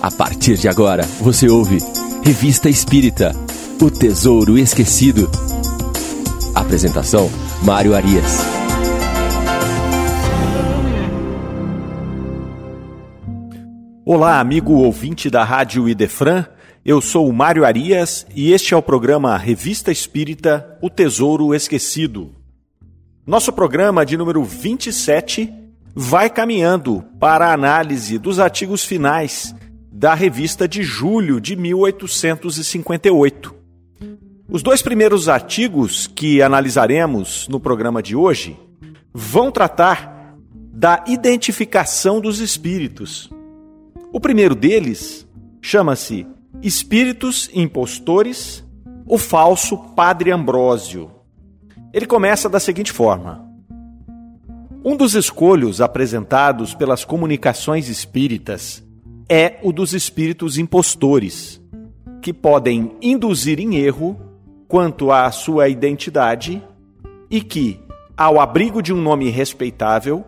A partir de agora, você ouve Revista Espírita O Tesouro Esquecido. Apresentação: Mário Arias. Olá, amigo ouvinte da Rádio Idefran. Eu sou o Mário Arias e este é o programa Revista Espírita O Tesouro Esquecido. Nosso programa de número 27 vai caminhando para a análise dos artigos finais da revista de julho de 1858. Os dois primeiros artigos que analisaremos no programa de hoje vão tratar da identificação dos espíritos. O primeiro deles chama-se Espíritos Impostores, o falso Padre Ambrósio. Ele começa da seguinte forma: Um dos escolhos apresentados pelas comunicações espíritas é o dos espíritos impostores, que podem induzir em erro quanto à sua identidade e que, ao abrigo de um nome respeitável,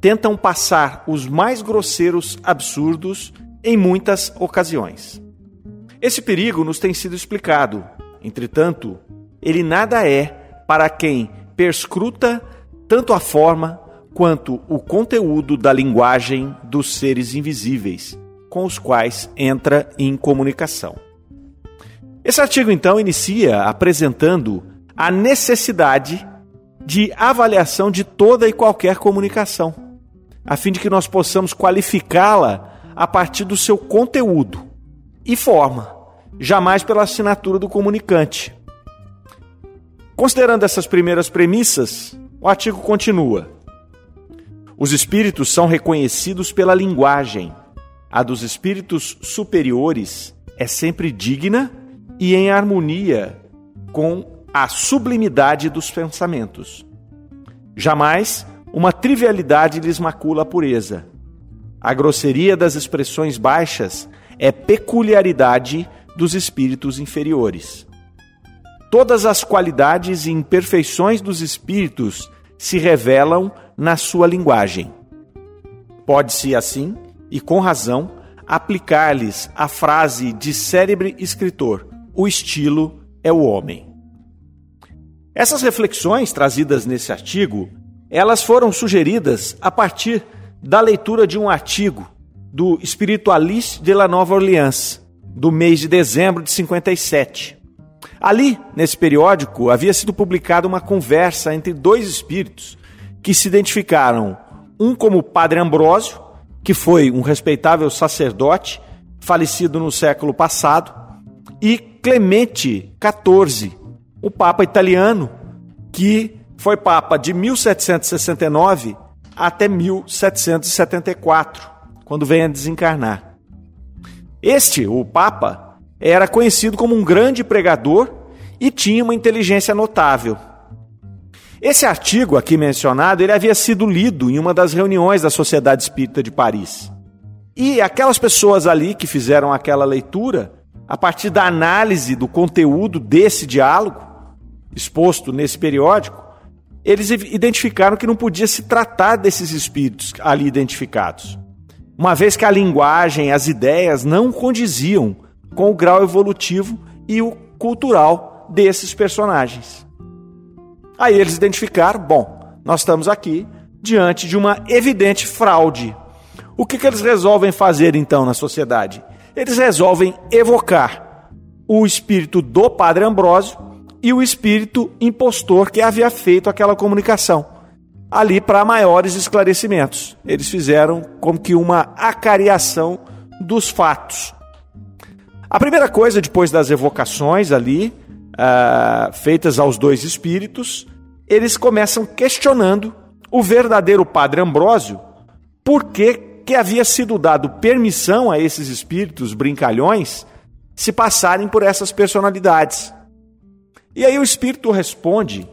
tentam passar os mais grosseiros absurdos em muitas ocasiões. Esse perigo nos tem sido explicado, entretanto, ele nada é para quem perscruta tanto a forma quanto o conteúdo da linguagem dos seres invisíveis com os quais entra em comunicação. Esse artigo, então, inicia apresentando a necessidade de avaliação de toda e qualquer comunicação, a fim de que nós possamos qualificá-la a partir do seu conteúdo e forma, jamais pela assinatura do comunicante. Considerando essas primeiras premissas, o artigo continua. Os espíritos são reconhecidos pela linguagem a dos espíritos superiores é sempre digna e em harmonia com a sublimidade dos pensamentos. Jamais uma trivialidade lhes macula a pureza. A grosseria das expressões baixas é peculiaridade dos espíritos inferiores. Todas as qualidades e imperfeições dos espíritos se revelam na sua linguagem. Pode-se, assim, e com razão, aplicar-lhes a frase de célebre escritor: o estilo é o homem. Essas reflexões trazidas nesse artigo, elas foram sugeridas a partir da leitura de um artigo do Spiritualiste de la Nova Orleans, do mês de dezembro de 57. Ali, nesse periódico, havia sido publicada uma conversa entre dois espíritos que se identificaram, um como Padre Ambrósio que foi um respeitável sacerdote, falecido no século passado, e Clemente XIV, o Papa italiano, que foi Papa de 1769 até 1774, quando vem a desencarnar. Este, o Papa, era conhecido como um grande pregador e tinha uma inteligência notável. Esse artigo aqui mencionado, ele havia sido lido em uma das reuniões da Sociedade Espírita de Paris. E aquelas pessoas ali que fizeram aquela leitura, a partir da análise do conteúdo desse diálogo exposto nesse periódico, eles identificaram que não podia se tratar desses espíritos ali identificados, uma vez que a linguagem, as ideias não condiziam com o grau evolutivo e o cultural desses personagens. Aí eles identificaram: bom, nós estamos aqui diante de uma evidente fraude. O que, que eles resolvem fazer então na sociedade? Eles resolvem evocar o espírito do Padre Ambrósio e o espírito impostor que havia feito aquela comunicação, ali para maiores esclarecimentos. Eles fizeram como que uma acariação dos fatos. A primeira coisa, depois das evocações ali, uh, feitas aos dois espíritos, eles começam questionando o verdadeiro padre Ambrósio por que, que havia sido dado permissão a esses espíritos brincalhões se passarem por essas personalidades. E aí o espírito responde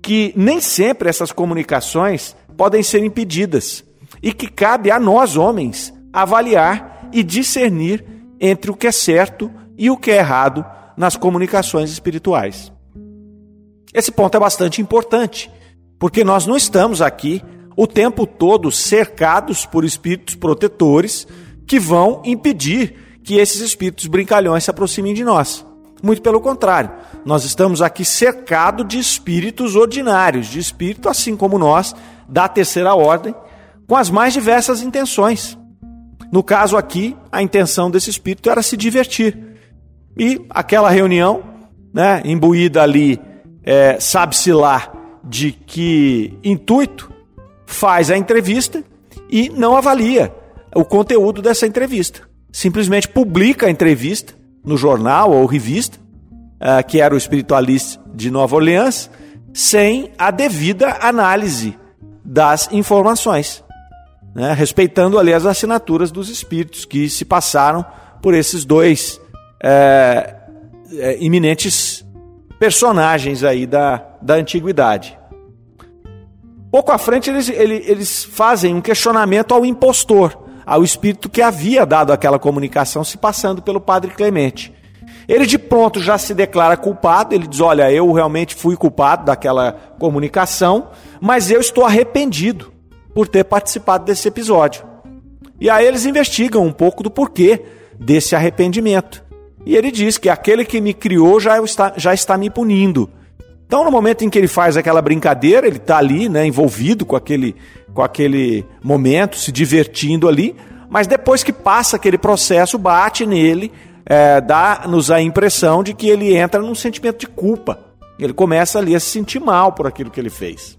que nem sempre essas comunicações podem ser impedidas e que cabe a nós, homens, avaliar e discernir entre o que é certo e o que é errado nas comunicações espirituais. Esse ponto é bastante importante, porque nós não estamos aqui o tempo todo cercados por espíritos protetores que vão impedir que esses espíritos brincalhões se aproximem de nós. Muito pelo contrário, nós estamos aqui cercados de espíritos ordinários, de espírito assim como nós, da terceira ordem, com as mais diversas intenções. No caso aqui, a intenção desse espírito era se divertir. E aquela reunião, né, imbuída ali, é, sabe-se lá de que intuito, faz a entrevista e não avalia o conteúdo dessa entrevista. Simplesmente publica a entrevista no jornal ou revista, uh, que era o espiritualista de Nova Orleans, sem a devida análise das informações, né? respeitando ali as assinaturas dos espíritos que se passaram por esses dois é, é, iminentes personagens aí da, da antiguidade. Pouco à frente eles, eles, eles fazem um questionamento ao impostor, ao espírito que havia dado aquela comunicação se passando pelo padre Clemente. Ele de pronto já se declara culpado, ele diz: Olha, eu realmente fui culpado daquela comunicação, mas eu estou arrependido por ter participado desse episódio. E aí eles investigam um pouco do porquê desse arrependimento. E ele diz que aquele que me criou já está, já está me punindo. Então, no momento em que ele faz aquela brincadeira, ele está ali, né, envolvido com aquele, com aquele momento, se divertindo ali, mas depois que passa aquele processo, bate nele, é, dá-nos a impressão de que ele entra num sentimento de culpa. Ele começa ali a se sentir mal por aquilo que ele fez.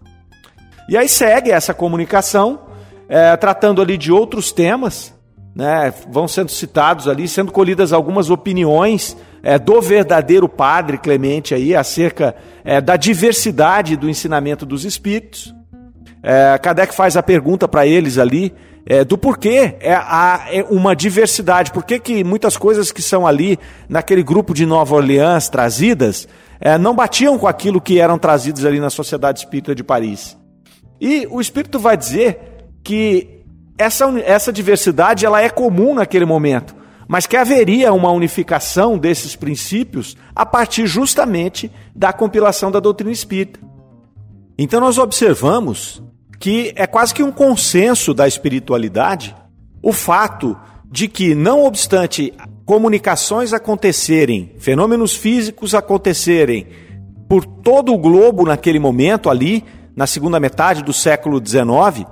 E aí segue essa comunicação, é, tratando ali de outros temas, né, vão sendo citados ali, sendo colhidas algumas opiniões é, do verdadeiro padre Clemente aí acerca é, da diversidade do ensinamento dos espíritos. É, Kardec faz a pergunta para eles ali é, do porquê é, há é uma diversidade, por que muitas coisas que são ali naquele grupo de Nova Orleans trazidas é, não batiam com aquilo que eram trazidos ali na Sociedade Espírita de Paris. E o Espírito vai dizer que essa, essa diversidade ela é comum naquele momento, mas que haveria uma unificação desses princípios a partir justamente da compilação da doutrina espírita. Então nós observamos que é quase que um consenso da espiritualidade o fato de que, não obstante comunicações acontecerem, fenômenos físicos acontecerem por todo o globo naquele momento ali, na segunda metade do século XIX,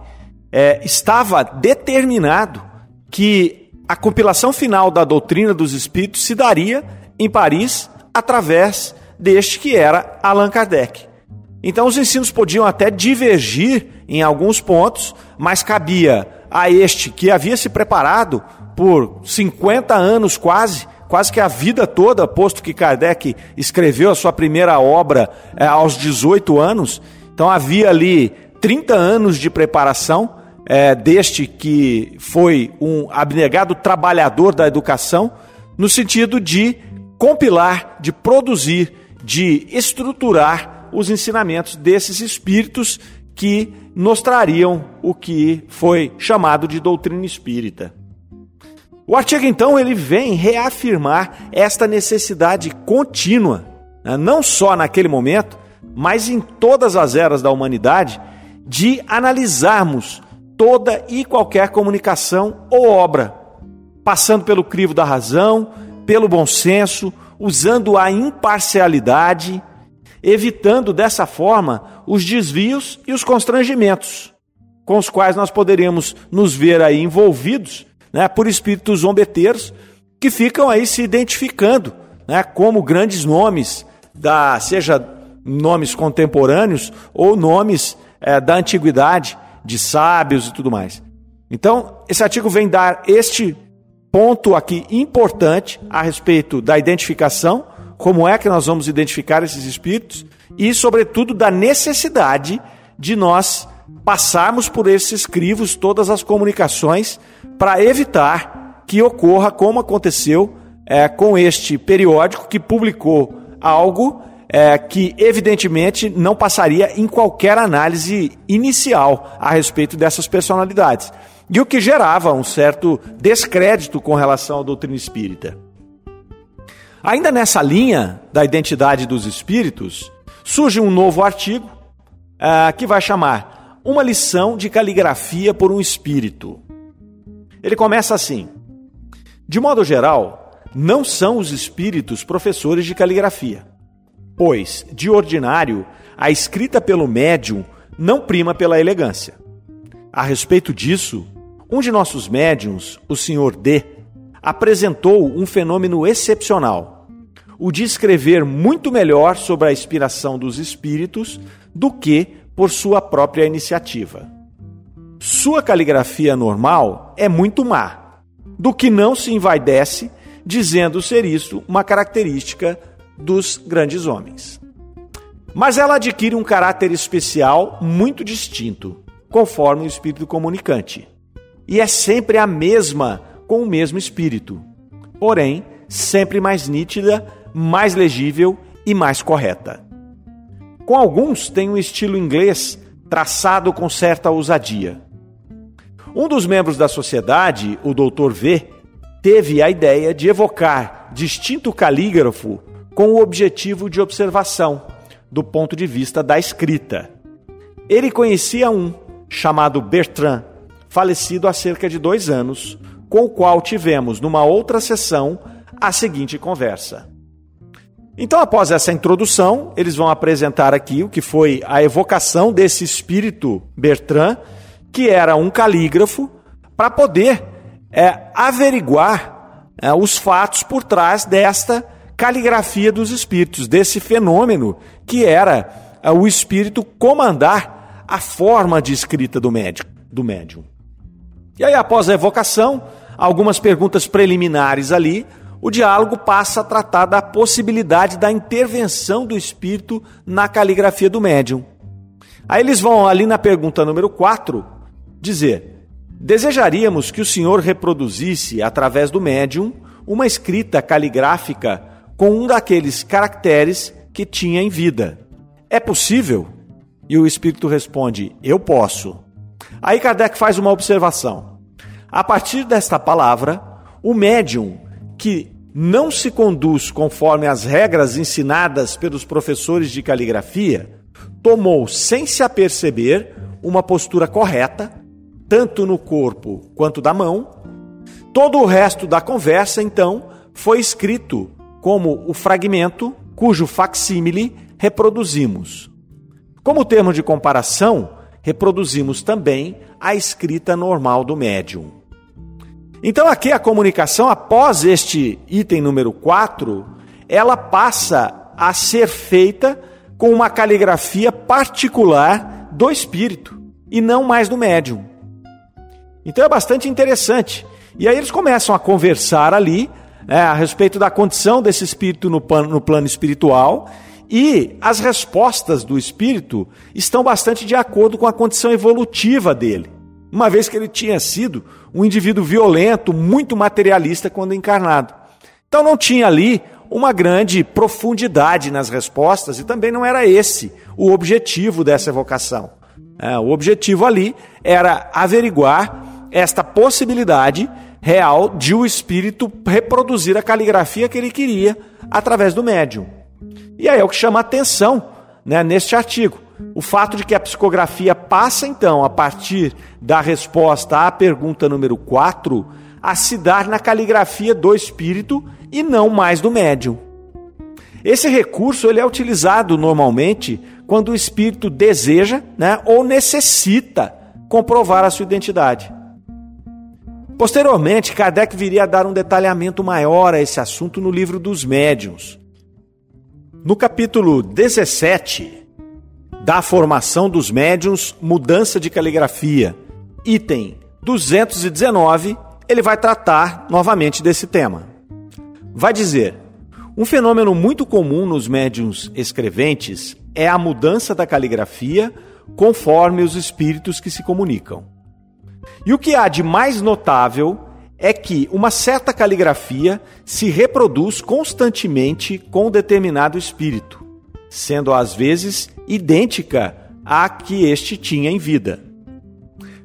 é, estava determinado que a compilação final da doutrina dos espíritos se daria em Paris através deste que era Allan Kardec. Então os ensinos podiam até divergir em alguns pontos, mas cabia a este que havia se preparado por 50 anos quase, quase que a vida toda, posto que Kardec escreveu a sua primeira obra é, aos 18 anos, então havia ali 30 anos de preparação é, deste que foi um abnegado trabalhador da educação, no sentido de compilar, de produzir, de estruturar os ensinamentos desses espíritos que nos trariam o que foi chamado de doutrina espírita. O artigo então ele vem reafirmar esta necessidade contínua, né, não só naquele momento, mas em todas as eras da humanidade, de analisarmos toda e qualquer comunicação ou obra, passando pelo crivo da razão, pelo bom senso, usando a imparcialidade evitando dessa forma os desvios e os constrangimentos com os quais nós poderíamos nos ver aí envolvidos né, por espíritos zombeteiros que ficam aí se identificando né, como grandes nomes, da, seja nomes contemporâneos ou nomes é, da antiguidade, de sábios e tudo mais. Então, esse artigo vem dar este ponto aqui importante a respeito da identificação como é que nós vamos identificar esses espíritos e, sobretudo, da necessidade de nós passarmos por esses crivos todas as comunicações para evitar que ocorra como aconteceu é, com este periódico que publicou algo é, que evidentemente não passaria em qualquer análise inicial a respeito dessas personalidades. E o que gerava um certo descrédito com relação à doutrina espírita. Ainda nessa linha da identidade dos espíritos, surge um novo artigo uh, que vai chamar Uma lição de caligrafia por um espírito. Ele começa assim: De modo geral, não são os espíritos professores de caligrafia, pois, de ordinário, a escrita pelo médium não prima pela elegância. A respeito disso, um de nossos médiums, o Sr. D, apresentou um fenômeno excepcional, o de escrever muito melhor sobre a inspiração dos espíritos do que por sua própria iniciativa. Sua caligrafia normal é muito má, do que não se envaidece dizendo ser isso uma característica dos grandes homens. Mas ela adquire um caráter especial muito distinto, conforme o espírito comunicante. E é sempre a mesma com o mesmo espírito, porém sempre mais nítida, mais legível e mais correta. Com alguns tem um estilo inglês traçado com certa ousadia. Um dos membros da sociedade, o Dr. V, teve a ideia de evocar distinto calígrafo com o objetivo de observação, do ponto de vista da escrita. Ele conhecia um, chamado Bertrand, falecido há cerca de dois anos, com o qual tivemos, numa outra sessão, a seguinte conversa. Então, após essa introdução, eles vão apresentar aqui o que foi a evocação desse espírito Bertrand, que era um calígrafo, para poder é, averiguar é, os fatos por trás desta caligrafia dos espíritos, desse fenômeno que era é, o espírito comandar a forma de escrita do médico, do médium. E aí, após a evocação, algumas perguntas preliminares ali, o diálogo passa a tratar da possibilidade da intervenção do espírito na caligrafia do médium. Aí eles vão ali na pergunta número 4 dizer: Desejaríamos que o senhor reproduzisse, através do médium, uma escrita caligráfica com um daqueles caracteres que tinha em vida. É possível? E o espírito responde: Eu posso. Aí Kardec faz uma observação. A partir desta palavra, o médium que não se conduz conforme as regras ensinadas pelos professores de caligrafia, tomou, sem se aperceber, uma postura correta, tanto no corpo quanto da mão. Todo o resto da conversa, então, foi escrito como o fragmento cujo facsímile reproduzimos. Como termo de comparação, reproduzimos também a escrita normal do médium. Então, aqui a comunicação, após este item número 4, ela passa a ser feita com uma caligrafia particular do espírito e não mais do médium. Então é bastante interessante. E aí eles começam a conversar ali né, a respeito da condição desse espírito no plano, no plano espiritual e as respostas do espírito estão bastante de acordo com a condição evolutiva dele uma vez que ele tinha sido um indivíduo violento, muito materialista quando encarnado. Então não tinha ali uma grande profundidade nas respostas e também não era esse o objetivo dessa evocação. É, o objetivo ali era averiguar esta possibilidade real de o espírito reproduzir a caligrafia que ele queria através do médium. E aí é o que chama atenção né, neste artigo. O fato de que a psicografia passa, então, a partir da resposta à pergunta número 4, a se dar na caligrafia do espírito e não mais do médium. Esse recurso ele é utilizado normalmente quando o espírito deseja né, ou necessita comprovar a sua identidade. Posteriormente, Kardec viria a dar um detalhamento maior a esse assunto no livro dos médiuns. No capítulo 17, da formação dos médiums, mudança de caligrafia. Item 219, ele vai tratar novamente desse tema. Vai dizer: um fenômeno muito comum nos médiums escreventes é a mudança da caligrafia conforme os espíritos que se comunicam. E o que há de mais notável é que uma certa caligrafia se reproduz constantemente com determinado espírito, sendo às vezes idêntica à que este tinha em vida.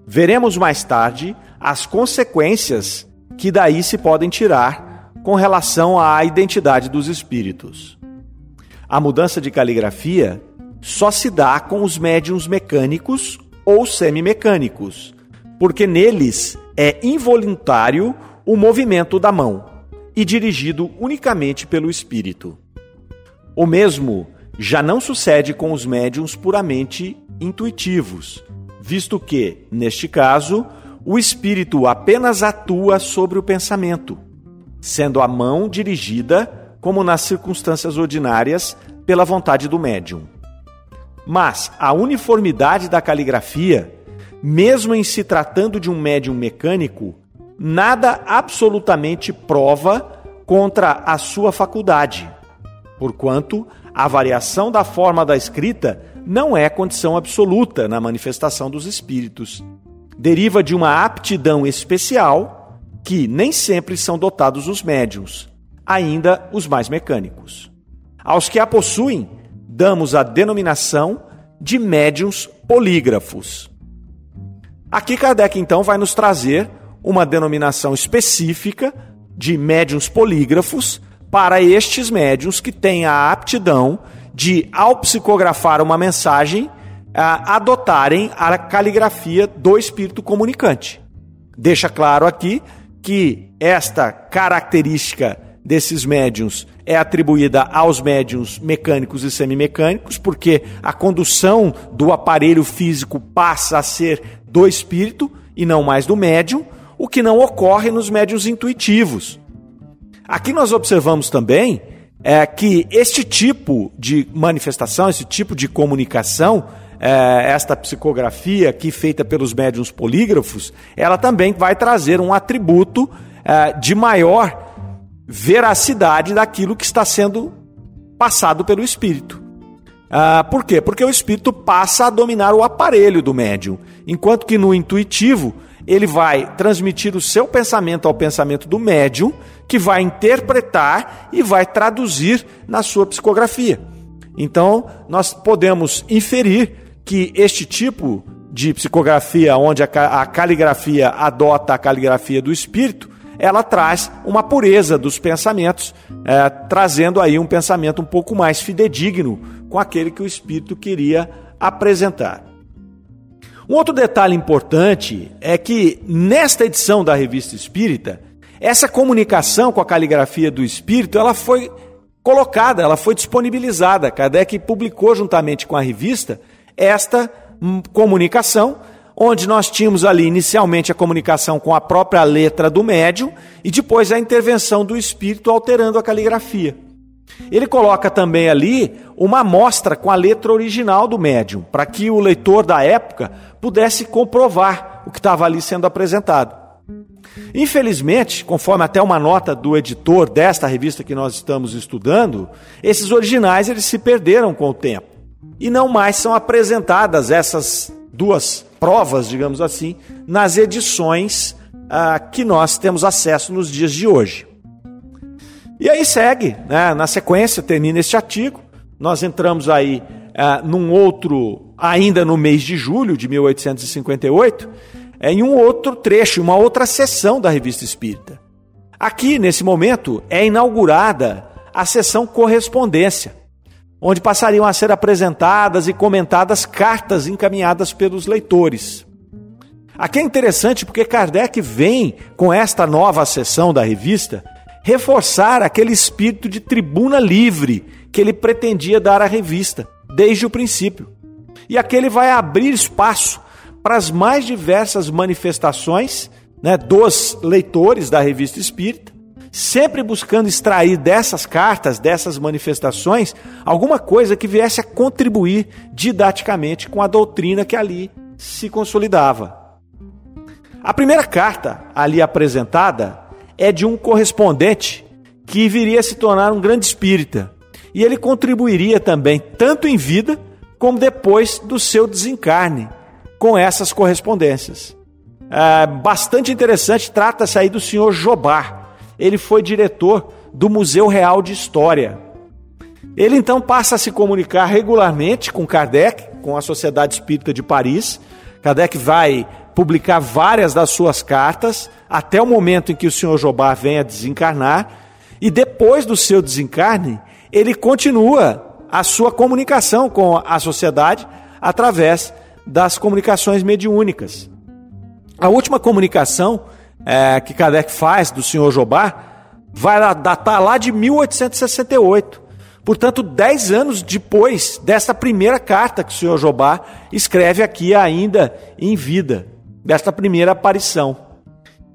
Veremos mais tarde as consequências que daí se podem tirar com relação à identidade dos espíritos. A mudança de caligrafia só se dá com os médiums mecânicos ou semimecânicos, porque neles é involuntário o movimento da mão e dirigido unicamente pelo espírito. O mesmo já não sucede com os médiums puramente intuitivos, visto que, neste caso, o espírito apenas atua sobre o pensamento, sendo a mão dirigida, como nas circunstâncias ordinárias, pela vontade do médium. Mas a uniformidade da caligrafia, mesmo em se tratando de um médium mecânico, nada absolutamente prova contra a sua faculdade, porquanto a variação da forma da escrita não é condição absoluta na manifestação dos espíritos. Deriva de uma aptidão especial que nem sempre são dotados os médiums, ainda os mais mecânicos. Aos que a possuem, damos a denominação de médiums polígrafos. Aqui Kardec então vai nos trazer uma denominação específica de médiums polígrafos para estes médiums que têm a aptidão de, ao psicografar uma mensagem, adotarem a caligrafia do espírito comunicante. Deixa claro aqui que esta característica desses médiums é atribuída aos médiums mecânicos e semimecânicos, porque a condução do aparelho físico passa a ser do espírito e não mais do médium, o que não ocorre nos médiums intuitivos. Aqui nós observamos também é, que este tipo de manifestação, esse tipo de comunicação, é, esta psicografia aqui feita pelos médiums polígrafos, ela também vai trazer um atributo é, de maior veracidade daquilo que está sendo passado pelo espírito. Ah, por quê? Porque o espírito passa a dominar o aparelho do médium, enquanto que no intuitivo ele vai transmitir o seu pensamento ao pensamento do médium, que vai interpretar e vai traduzir na sua psicografia. Então, nós podemos inferir que este tipo de psicografia, onde a caligrafia adota a caligrafia do espírito, ela traz uma pureza dos pensamentos, é, trazendo aí um pensamento um pouco mais fidedigno com aquele que o espírito queria apresentar. Um outro detalhe importante é que nesta edição da Revista Espírita, essa comunicação com a caligrafia do espírito, ela foi colocada, ela foi disponibilizada. Kardec publicou juntamente com a revista esta hum, comunicação onde nós tínhamos ali inicialmente a comunicação com a própria letra do médium e depois a intervenção do espírito alterando a caligrafia. Ele coloca também ali uma amostra com a letra original do médium, para que o leitor da época pudesse comprovar o que estava ali sendo apresentado. Infelizmente, conforme até uma nota do editor desta revista que nós estamos estudando, esses originais eles se perderam com o tempo e não mais são apresentadas essas duas provas, digamos assim, nas edições ah, que nós temos acesso nos dias de hoje. E aí segue, né? na sequência, termina este artigo. Nós entramos aí ah, num outro, ainda no mês de julho de 1858, é, em um outro trecho, uma outra sessão da Revista Espírita. Aqui, nesse momento, é inaugurada a sessão correspondência onde passariam a ser apresentadas e comentadas cartas encaminhadas pelos leitores. Aqui é interessante porque Kardec vem, com esta nova sessão da revista, reforçar aquele espírito de tribuna livre que ele pretendia dar à revista, desde o princípio. E aqui ele vai abrir espaço para as mais diversas manifestações né, dos leitores da revista espírita, sempre buscando extrair dessas cartas, dessas manifestações, alguma coisa que viesse a contribuir didaticamente com a doutrina que ali se consolidava. A primeira carta ali apresentada é de um correspondente que viria a se tornar um grande espírita. E ele contribuiria também, tanto em vida como depois do seu desencarne, com essas correspondências. É bastante interessante, trata-se aí do senhor Jobá, ele foi diretor do Museu Real de História. Ele então passa a se comunicar regularmente com Kardec, com a Sociedade Espírita de Paris. Kardec vai publicar várias das suas cartas até o momento em que o senhor Jobá vem a desencarnar. E depois do seu desencarne, ele continua a sua comunicação com a sociedade através das comunicações mediúnicas. A última comunicação é, que Kardec faz do senhor Jobá vai datar lá de 1868. Portanto, dez anos depois desta primeira carta que o senhor Jobá escreve aqui ainda em vida, desta primeira aparição.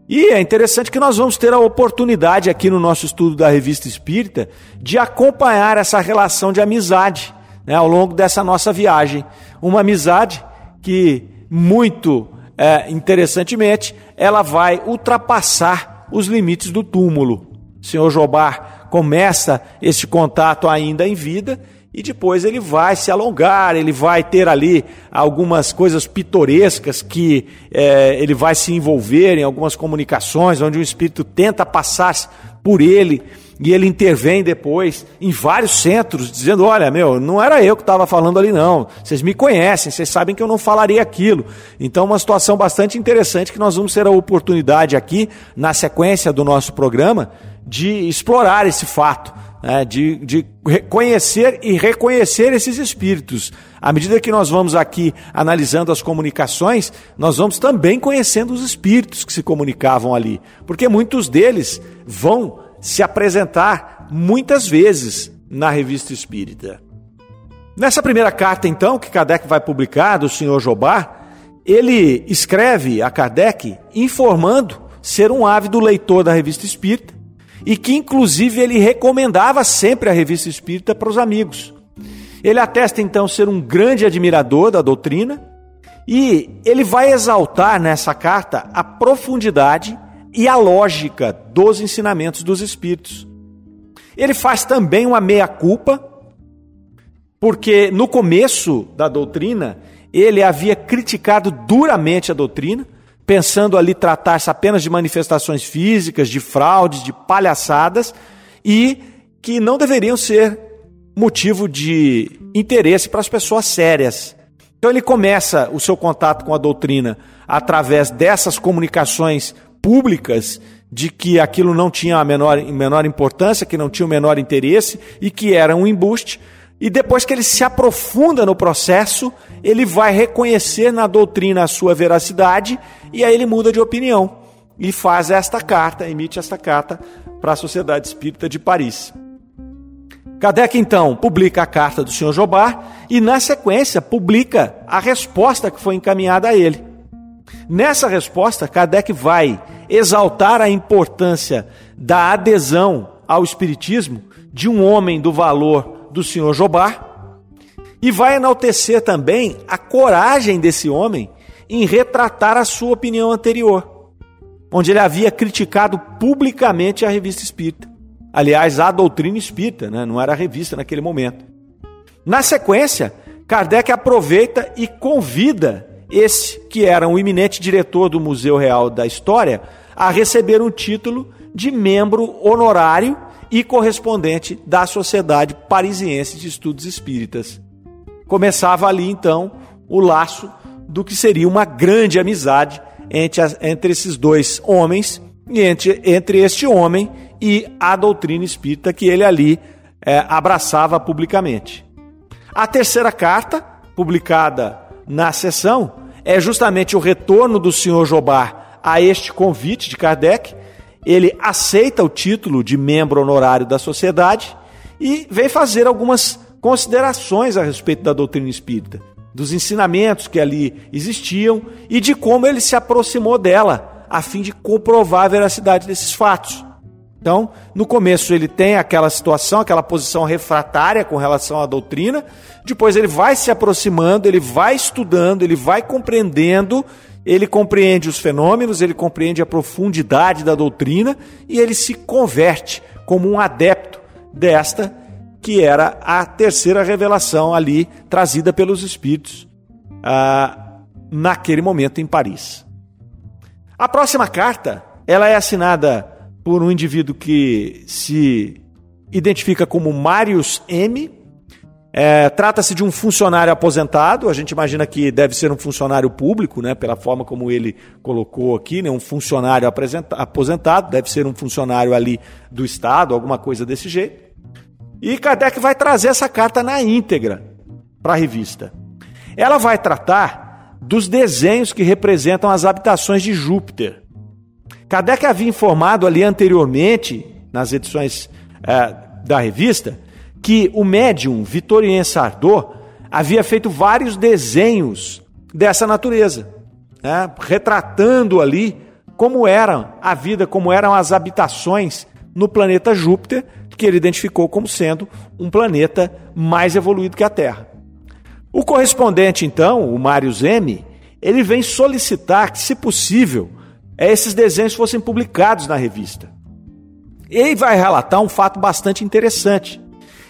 E é interessante que nós vamos ter a oportunidade aqui no nosso estudo da Revista Espírita de acompanhar essa relação de amizade né, ao longo dessa nossa viagem. Uma amizade que, muito é, interessantemente, ela vai ultrapassar os limites do túmulo. O senhor Jobá começa esse contato ainda em vida e depois ele vai se alongar, ele vai ter ali algumas coisas pitorescas que é, ele vai se envolver em algumas comunicações, onde o Espírito tenta passar por ele e ele intervém depois em vários centros, dizendo: Olha, meu, não era eu que estava falando ali, não. Vocês me conhecem, vocês sabem que eu não falaria aquilo. Então, uma situação bastante interessante que nós vamos ter a oportunidade aqui, na sequência do nosso programa, de explorar esse fato né, de, de conhecer e reconhecer esses espíritos. À medida que nós vamos aqui analisando as comunicações, nós vamos também conhecendo os espíritos que se comunicavam ali, porque muitos deles vão se apresentar muitas vezes na revista espírita. Nessa primeira carta, então, que Kardec vai publicar do senhor Jobá, ele escreve a Kardec informando ser um ávido leitor da revista espírita e que inclusive ele recomendava sempre a revista espírita para os amigos. Ele atesta então ser um grande admirador da doutrina e ele vai exaltar nessa carta a profundidade e a lógica dos ensinamentos dos espíritos. Ele faz também uma meia-culpa, porque no começo da doutrina ele havia criticado duramente a doutrina pensando ali tratar-se apenas de manifestações físicas, de fraudes, de palhaçadas e que não deveriam ser motivo de interesse para as pessoas sérias. Então ele começa o seu contato com a doutrina através dessas comunicações públicas de que aquilo não tinha a menor, menor importância, que não tinha o menor interesse e que era um embuste. E depois que ele se aprofunda no processo, ele vai reconhecer na doutrina a sua veracidade e aí ele muda de opinião e faz esta carta, emite esta carta para a Sociedade Espírita de Paris. Kardec então publica a carta do Sr. Jobá e na sequência publica a resposta que foi encaminhada a ele. Nessa resposta, Kardec vai exaltar a importância da adesão ao espiritismo de um homem do valor do senhor Jobá e vai enaltecer também a coragem desse homem em retratar a sua opinião anterior, onde ele havia criticado publicamente a revista espírita. Aliás, a doutrina espírita, né? não era a revista naquele momento. Na sequência, Kardec aproveita e convida esse, que era um eminente diretor do Museu Real da História, a receber um título de membro honorário e correspondente da Sociedade Parisiense de Estudos Espíritas. Começava ali então o laço do que seria uma grande amizade entre, as, entre esses dois homens e entre, entre este homem e a doutrina espírita que ele ali é, abraçava publicamente. A terceira carta, publicada na sessão, é justamente o retorno do senhor Jobá a este convite de Kardec, ele aceita o título de membro honorário da sociedade e vem fazer algumas considerações a respeito da doutrina espírita, dos ensinamentos que ali existiam e de como ele se aproximou dela, a fim de comprovar a veracidade desses fatos. Então, no começo ele tem aquela situação, aquela posição refratária com relação à doutrina, depois ele vai se aproximando, ele vai estudando, ele vai compreendendo ele compreende os fenômenos, ele compreende a profundidade da doutrina e ele se converte como um adepto desta que era a terceira revelação ali trazida pelos Espíritos ah, naquele momento em Paris. A próxima carta ela é assinada por um indivíduo que se identifica como Marius M. É, Trata-se de um funcionário aposentado, a gente imagina que deve ser um funcionário público, né, pela forma como ele colocou aqui, né, um funcionário aposentado, deve ser um funcionário ali do Estado, alguma coisa desse jeito. E Kardec vai trazer essa carta na íntegra para a revista. Ela vai tratar dos desenhos que representam as habitações de Júpiter. Kardec havia informado ali anteriormente, nas edições é, da revista, que o médium Vitorien Sardot havia feito vários desenhos dessa natureza, né, retratando ali como era a vida, como eram as habitações no planeta Júpiter, que ele identificou como sendo um planeta mais evoluído que a Terra. O correspondente, então, o Mário M, ele vem solicitar que, se possível, esses desenhos fossem publicados na revista. Ele vai relatar um fato bastante interessante.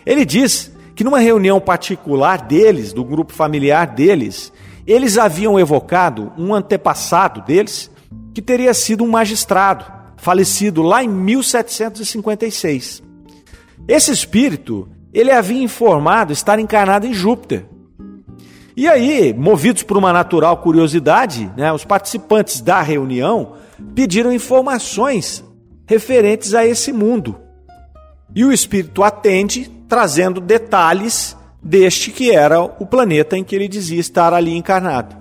Ele diz que numa reunião particular deles, do grupo familiar deles, eles haviam evocado um antepassado deles que teria sido um magistrado, falecido lá em 1756. Esse espírito, ele havia informado estar encarnado em Júpiter. E aí, movidos por uma natural curiosidade, né, os participantes da reunião pediram informações referentes a esse mundo. E o espírito atende, trazendo detalhes deste que era o planeta em que ele dizia estar ali encarnado.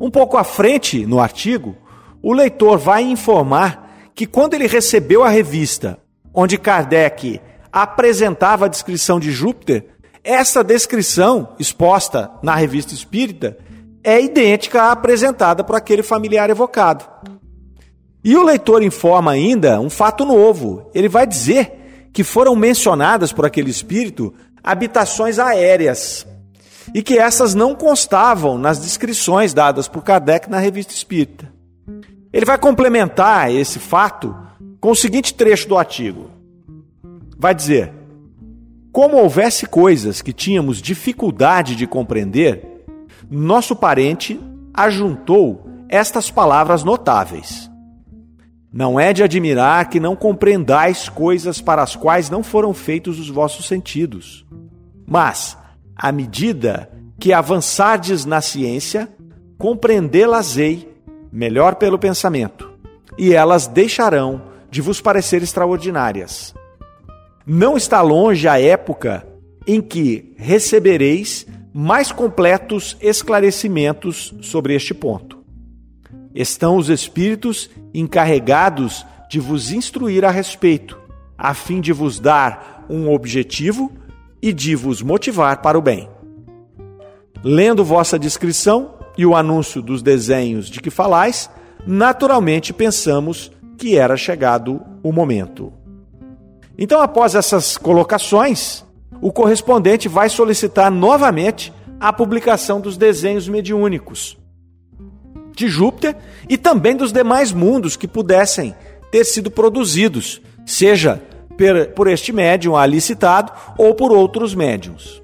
Um pouco à frente, no artigo, o leitor vai informar que quando ele recebeu a revista onde Kardec apresentava a descrição de Júpiter, essa descrição exposta na revista espírita é idêntica à apresentada por aquele familiar evocado. E o leitor informa ainda um fato novo. Ele vai dizer que foram mencionadas por aquele espírito habitações aéreas e que essas não constavam nas descrições dadas por Kardec na revista espírita. Ele vai complementar esse fato com o seguinte trecho do artigo. Vai dizer: Como houvesse coisas que tínhamos dificuldade de compreender, nosso parente ajuntou estas palavras notáveis. Não é de admirar que não compreendais coisas para as quais não foram feitos os vossos sentidos. Mas, à medida que avançardes na ciência, compreendê-las-ei melhor pelo pensamento, e elas deixarão de vos parecer extraordinárias. Não está longe a época em que recebereis mais completos esclarecimentos sobre este ponto estão os espíritos encarregados de vos instruir a respeito, a fim de vos dar um objetivo e de vos motivar para o bem. Lendo vossa descrição e o anúncio dos desenhos de que falais, naturalmente pensamos que era chegado o momento. Então, após essas colocações, o correspondente vai solicitar novamente a publicação dos desenhos mediúnicos de Júpiter e também dos demais mundos que pudessem ter sido produzidos, seja por este médium ali citado ou por outros médiums.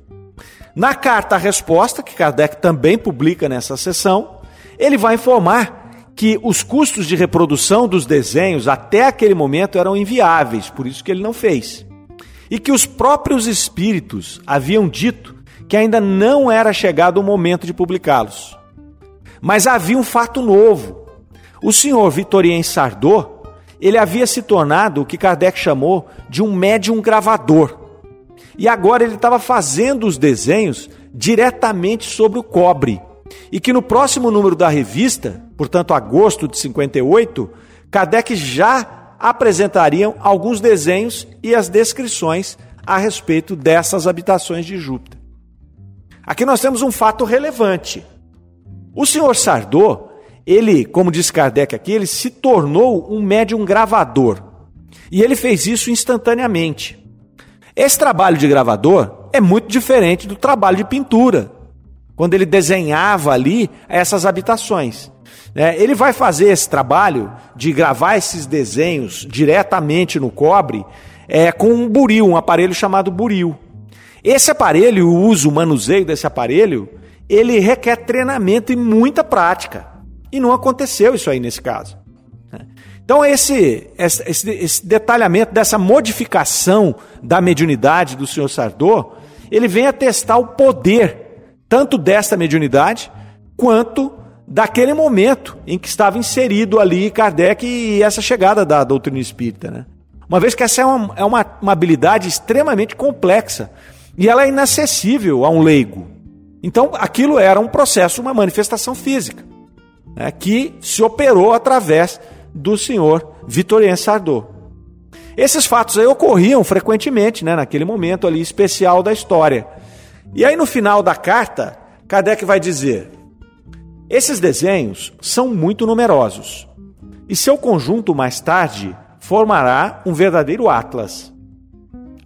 Na carta resposta, que Kardec também publica nessa sessão, ele vai informar que os custos de reprodução dos desenhos até aquele momento eram inviáveis, por isso que ele não fez. E que os próprios espíritos haviam dito que ainda não era chegado o momento de publicá-los. Mas havia um fato novo. O senhor Vitorien Sardot, ele havia se tornado o que Kardec chamou de um médium gravador. E agora ele estava fazendo os desenhos diretamente sobre o cobre. E que no próximo número da revista, portanto agosto de 58, Kardec já apresentariam alguns desenhos e as descrições a respeito dessas habitações de Júpiter. Aqui nós temos um fato relevante. O senhor Sardot, ele, como diz Kardec aqui, ele se tornou um médium gravador. E ele fez isso instantaneamente. Esse trabalho de gravador é muito diferente do trabalho de pintura, quando ele desenhava ali essas habitações. É, ele vai fazer esse trabalho de gravar esses desenhos diretamente no cobre é, com um buril, um aparelho chamado buril. Esse aparelho, o uso, o manuseio desse aparelho, ele requer treinamento e muita prática. E não aconteceu isso aí nesse caso. Então, esse, esse, esse detalhamento dessa modificação da mediunidade do senhor Sardô, ele vem a testar o poder tanto desta mediunidade quanto daquele momento em que estava inserido ali Kardec e essa chegada da doutrina espírita. Né? Uma vez que essa é, uma, é uma, uma habilidade extremamente complexa e ela é inacessível a um leigo. Então, aquilo era um processo, uma manifestação física, né, que se operou através do senhor Vitorien Sardot. Esses fatos aí ocorriam frequentemente, né, naquele momento ali especial da história. E aí no final da carta, Kardec vai dizer: esses desenhos são muito numerosos e seu conjunto mais tarde formará um verdadeiro atlas.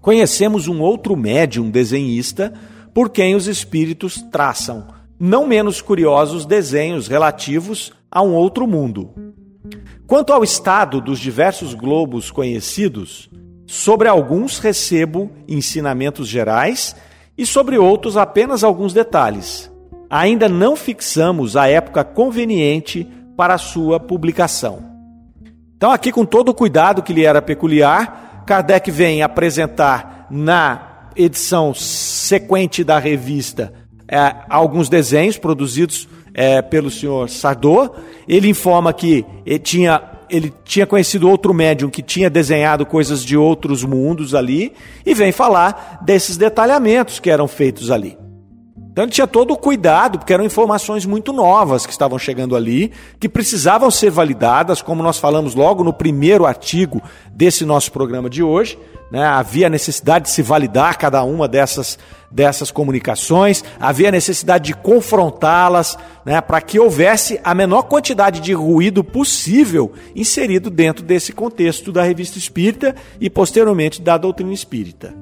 Conhecemos um outro médium desenhista por quem os espíritos traçam, não menos curiosos desenhos relativos a um outro mundo. Quanto ao estado dos diversos globos conhecidos, sobre alguns recebo ensinamentos gerais e sobre outros apenas alguns detalhes. Ainda não fixamos a época conveniente para sua publicação. Então, aqui, com todo o cuidado que lhe era peculiar, Kardec vem apresentar na edição sequente da revista é, alguns desenhos produzidos é, pelo senhor Sardot. Ele informa que ele tinha, ele tinha conhecido outro médium que tinha desenhado coisas de outros mundos ali e vem falar desses detalhamentos que eram feitos ali. Então ele tinha todo o cuidado, porque eram informações muito novas que estavam chegando ali, que precisavam ser validadas, como nós falamos logo no primeiro artigo desse nosso programa de hoje. Né? Havia necessidade de se validar cada uma dessas, dessas comunicações, havia necessidade de confrontá-las, né? para que houvesse a menor quantidade de ruído possível inserido dentro desse contexto da revista espírita e posteriormente da doutrina espírita.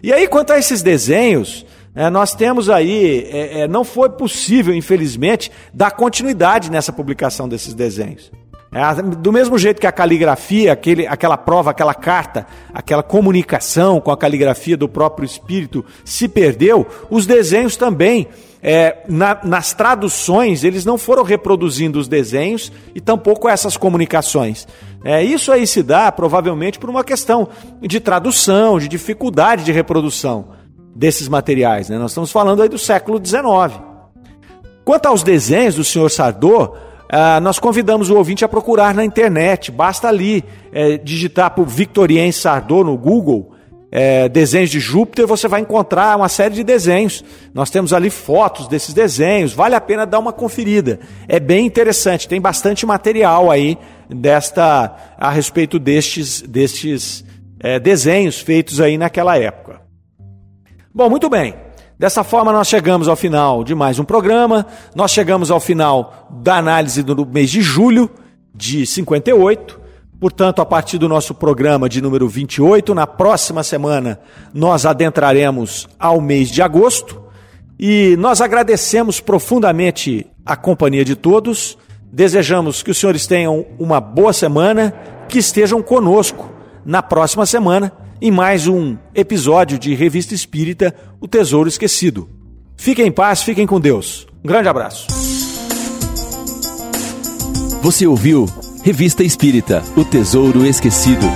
E aí, quanto a esses desenhos, é, nós temos aí, é, é, não foi possível, infelizmente, dar continuidade nessa publicação desses desenhos. É, do mesmo jeito que a caligrafia, aquele, aquela prova, aquela carta, aquela comunicação com a caligrafia do próprio espírito se perdeu, os desenhos também, é, na, nas traduções, eles não foram reproduzindo os desenhos e tampouco essas comunicações. É, isso aí se dá provavelmente por uma questão de tradução, de dificuldade de reprodução desses materiais. Né? Nós estamos falando aí do século XIX. Quanto aos desenhos do senhor Sardot, ah, nós convidamos o ouvinte a procurar na internet. Basta ali é, digitar por Victorien Sardot no Google, é, desenhos de Júpiter, você vai encontrar uma série de desenhos. Nós temos ali fotos desses desenhos, vale a pena dar uma conferida. É bem interessante, tem bastante material aí desta a respeito destes, destes é, desenhos feitos aí naquela época. Bom, muito bem. Dessa forma, nós chegamos ao final de mais um programa. Nós chegamos ao final da análise do mês de julho de 58. Portanto, a partir do nosso programa de número 28, na próxima semana, nós adentraremos ao mês de agosto. E nós agradecemos profundamente a companhia de todos. Desejamos que os senhores tenham uma boa semana, que estejam conosco na próxima semana em mais um episódio de Revista Espírita O Tesouro Esquecido. Fiquem em paz, fiquem com Deus. Um grande abraço. Você ouviu Revista Espírita O Tesouro Esquecido.